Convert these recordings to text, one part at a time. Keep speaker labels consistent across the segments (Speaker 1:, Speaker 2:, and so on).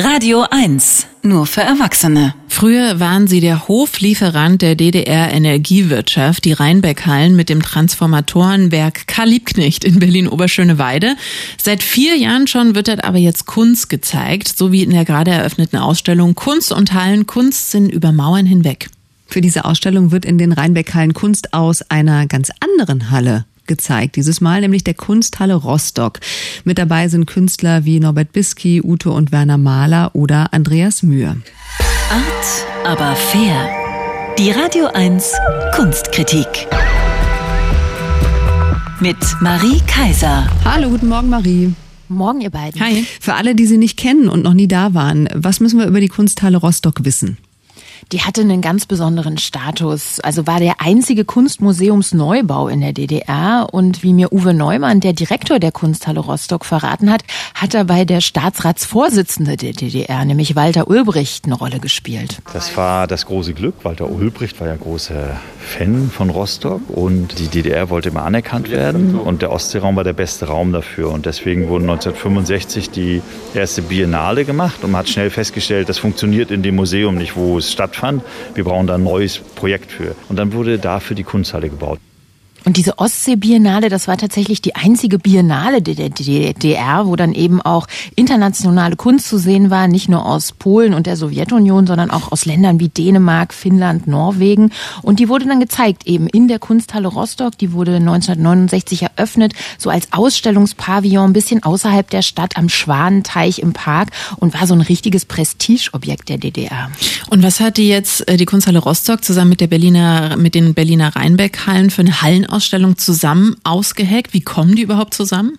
Speaker 1: Radio 1, nur für Erwachsene.
Speaker 2: Früher waren sie der Hoflieferant der DDR Energiewirtschaft, die Rheinbeckhallen mit dem Transformatorenwerk Karl Liebknecht in Berlin-Oberschöneweide. Seit vier Jahren schon wird dort aber jetzt Kunst gezeigt, so wie in der gerade eröffneten Ausstellung Kunst und Hallen Kunst sind über Mauern hinweg.
Speaker 3: Für diese Ausstellung wird in den Rheinbeckhallen Kunst aus einer ganz anderen Halle gezeigt. Dieses Mal nämlich der Kunsthalle Rostock. Mit dabei sind Künstler wie Norbert Bisky, Ute und Werner Mahler oder Andreas Mühe.
Speaker 1: Art, aber fair. Die Radio 1 Kunstkritik. Mit Marie Kaiser.
Speaker 3: Hallo, guten Morgen, Marie.
Speaker 4: Morgen, ihr beiden.
Speaker 3: Hi. Für alle, die Sie nicht kennen und noch nie da waren, was müssen wir über die Kunsthalle Rostock wissen?
Speaker 4: Die hatte einen ganz besonderen Status. Also war der einzige Kunstmuseumsneubau in der DDR. Und wie mir Uwe Neumann, der Direktor der Kunsthalle Rostock, verraten hat, hat dabei der Staatsratsvorsitzende der DDR, nämlich Walter Ulbricht, eine Rolle gespielt.
Speaker 5: Das war das große Glück. Walter Ulbricht war ja großer Fan von Rostock und die DDR wollte immer anerkannt werden. Und der Ostseeraum war der beste Raum dafür. Und deswegen wurde 1965 die erste Biennale gemacht und man hat schnell festgestellt, das funktioniert in dem Museum nicht, wo es stattfindet stattfand. Wir brauchen da ein neues Projekt für. Und dann wurde dafür die Kunsthalle gebaut.
Speaker 4: Und diese Ostsee-Biennale, das war tatsächlich die einzige Biennale der DDR, wo dann eben auch internationale Kunst zu sehen war, nicht nur aus Polen und der Sowjetunion, sondern auch aus Ländern wie Dänemark, Finnland, Norwegen. Und die wurde dann gezeigt eben in der Kunsthalle Rostock. Die wurde 1969 eröffnet, so als Ausstellungspavillon ein bisschen außerhalb der Stadt am Schwanenteich im Park und war so ein richtiges Prestigeobjekt der DDR.
Speaker 2: Und was hat die jetzt, äh, die Kunsthalle Rostock zusammen mit der Berliner, mit den Berliner Rheinbeck-Hallen für eine Hallen Ausstellung zusammen ausgeheckt? Wie kommen die überhaupt zusammen?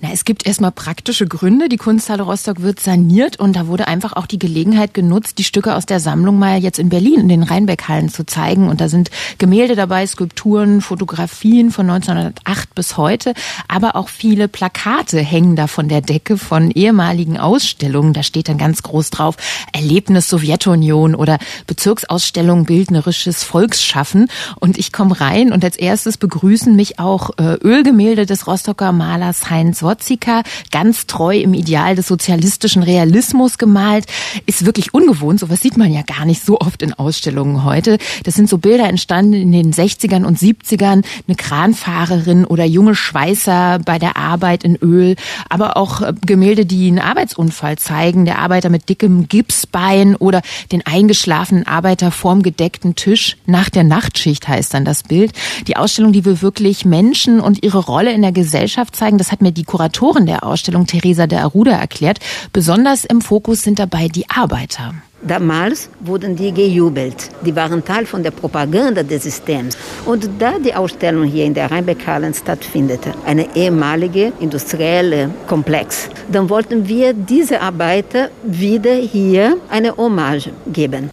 Speaker 4: Na, es gibt erstmal praktische Gründe. Die Kunsthalle Rostock wird saniert und da wurde einfach auch die Gelegenheit genutzt, die Stücke aus der Sammlung mal jetzt in Berlin in den Rheinbeckhallen zu zeigen. Und da sind Gemälde dabei, Skulpturen, Fotografien von 1908 bis heute, aber auch viele Plakate hängen da von der Decke von ehemaligen Ausstellungen. Da steht dann ganz groß drauf Erlebnis Sowjetunion oder Bezirksausstellung bildnerisches Volksschaffen. Und ich komme rein und als erstes begrüßen mich auch äh, Ölgemälde des Rostocker Malers Heinz Sotzika, ganz treu im Ideal des sozialistischen Realismus gemalt. Ist wirklich ungewohnt, sowas sieht man ja gar nicht so oft in Ausstellungen heute. Das sind so Bilder entstanden in den 60ern und 70ern, eine Kranfahrerin oder junge Schweißer bei der Arbeit in Öl, aber auch Gemälde, die einen Arbeitsunfall zeigen, der Arbeiter mit dickem Gipsbein oder den eingeschlafenen Arbeiter vorm gedeckten Tisch. Nach der Nachtschicht heißt dann das Bild. Die Ausstellung, die will wirklich Menschen und ihre Rolle in der Gesellschaft zeigen. Das hat mir die Kuratorin der Ausstellung, Theresa de Aruda, erklärt. Besonders im Fokus sind dabei die Arbeiter.
Speaker 6: Damals wurden die gejubelt. Die waren Teil von der Propaganda des Systems. Und da die Ausstellung hier in der Rheinbeckhallen stattfindet, eine ehemalige industrielle Komplex, dann wollten wir diese Arbeiter wieder hier eine Hommage geben.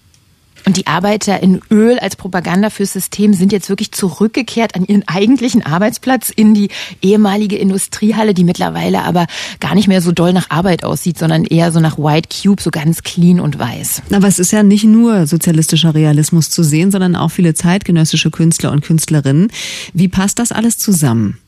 Speaker 4: Und die Arbeiter in Öl als Propaganda fürs System sind jetzt wirklich zurückgekehrt an ihren eigentlichen Arbeitsplatz in die ehemalige Industriehalle, die mittlerweile aber gar nicht mehr so doll nach Arbeit aussieht, sondern eher so nach White Cube, so ganz clean und weiß.
Speaker 3: Aber es ist ja nicht nur sozialistischer Realismus zu sehen, sondern auch viele zeitgenössische Künstler und Künstlerinnen. Wie passt das alles zusammen?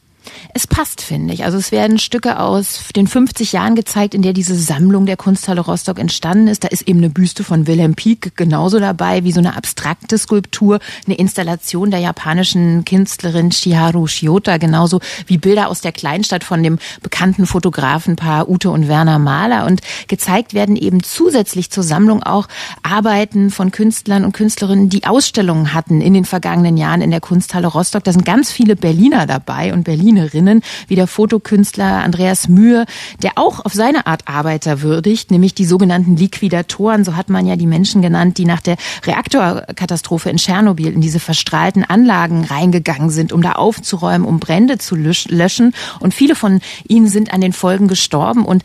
Speaker 4: Es passt, finde ich. Also es werden Stücke aus den 50 Jahren gezeigt, in der diese Sammlung der Kunsthalle Rostock entstanden ist. Da ist eben eine Büste von Wilhelm Pieck genauso dabei wie so eine abstrakte Skulptur, eine Installation der japanischen Künstlerin Shiharu Shiota, genauso wie Bilder aus der Kleinstadt von dem bekannten Fotografenpaar Ute und Werner Mahler. Und gezeigt werden eben zusätzlich zur Sammlung auch Arbeiten von Künstlern und Künstlerinnen, die Ausstellungen hatten in den vergangenen Jahren in der Kunsthalle Rostock. Da sind ganz viele Berliner dabei und Berlin Berlinerinnen, wie der Fotokünstler Andreas Mühe, der auch auf seine Art Arbeiter würdigt, nämlich die sogenannten Liquidatoren, so hat man ja die Menschen genannt, die nach der Reaktorkatastrophe in Tschernobyl in diese verstrahlten Anlagen reingegangen sind, um da aufzuräumen, um Brände zu löschen. Und viele von ihnen sind an den Folgen gestorben. Und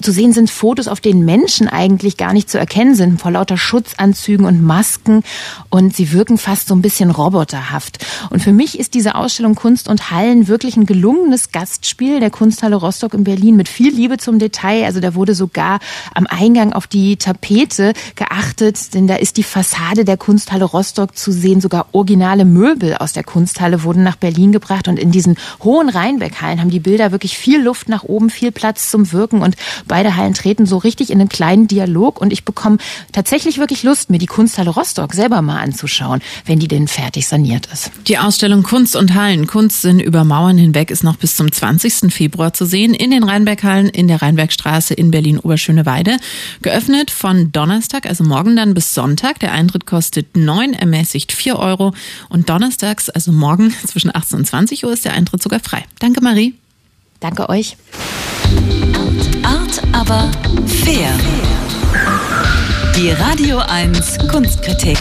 Speaker 4: zu sehen sind Fotos, auf denen Menschen eigentlich gar nicht zu erkennen sind, vor lauter Schutzanzügen und Masken. Und sie wirken fast so ein bisschen roboterhaft. Und für mich ist diese Ausstellung Kunst und Hallen wirklich ein ein gelungenes Gastspiel der Kunsthalle Rostock in Berlin mit viel Liebe zum Detail. Also da wurde sogar am Eingang auf die Tapete geachtet, denn da ist die Fassade der Kunsthalle Rostock zu sehen. Sogar originale Möbel aus der Kunsthalle wurden nach Berlin gebracht und in diesen hohen Rheinbeckhallen haben die Bilder wirklich viel Luft nach oben, viel Platz zum Wirken und beide Hallen treten so richtig in einen kleinen Dialog und ich bekomme tatsächlich wirklich Lust, mir die Kunsthalle Rostock selber mal anzuschauen, wenn die denn fertig saniert ist.
Speaker 2: Die Ausstellung Kunst und Hallen, Kunstsinn über Mauern hinweg ist noch bis zum 20. Februar zu sehen in den Rheinberghallen in der Rheinbergstraße in Berlin-Oberschöneweide. Geöffnet von Donnerstag, also morgen dann bis Sonntag. Der Eintritt kostet 9, ermäßigt 4 Euro und donnerstags, also morgen zwischen 18 und 20 Uhr ist der Eintritt sogar frei. Danke Marie.
Speaker 4: Danke euch.
Speaker 1: Art, aber fair. Die Radio 1 Kunstkritik.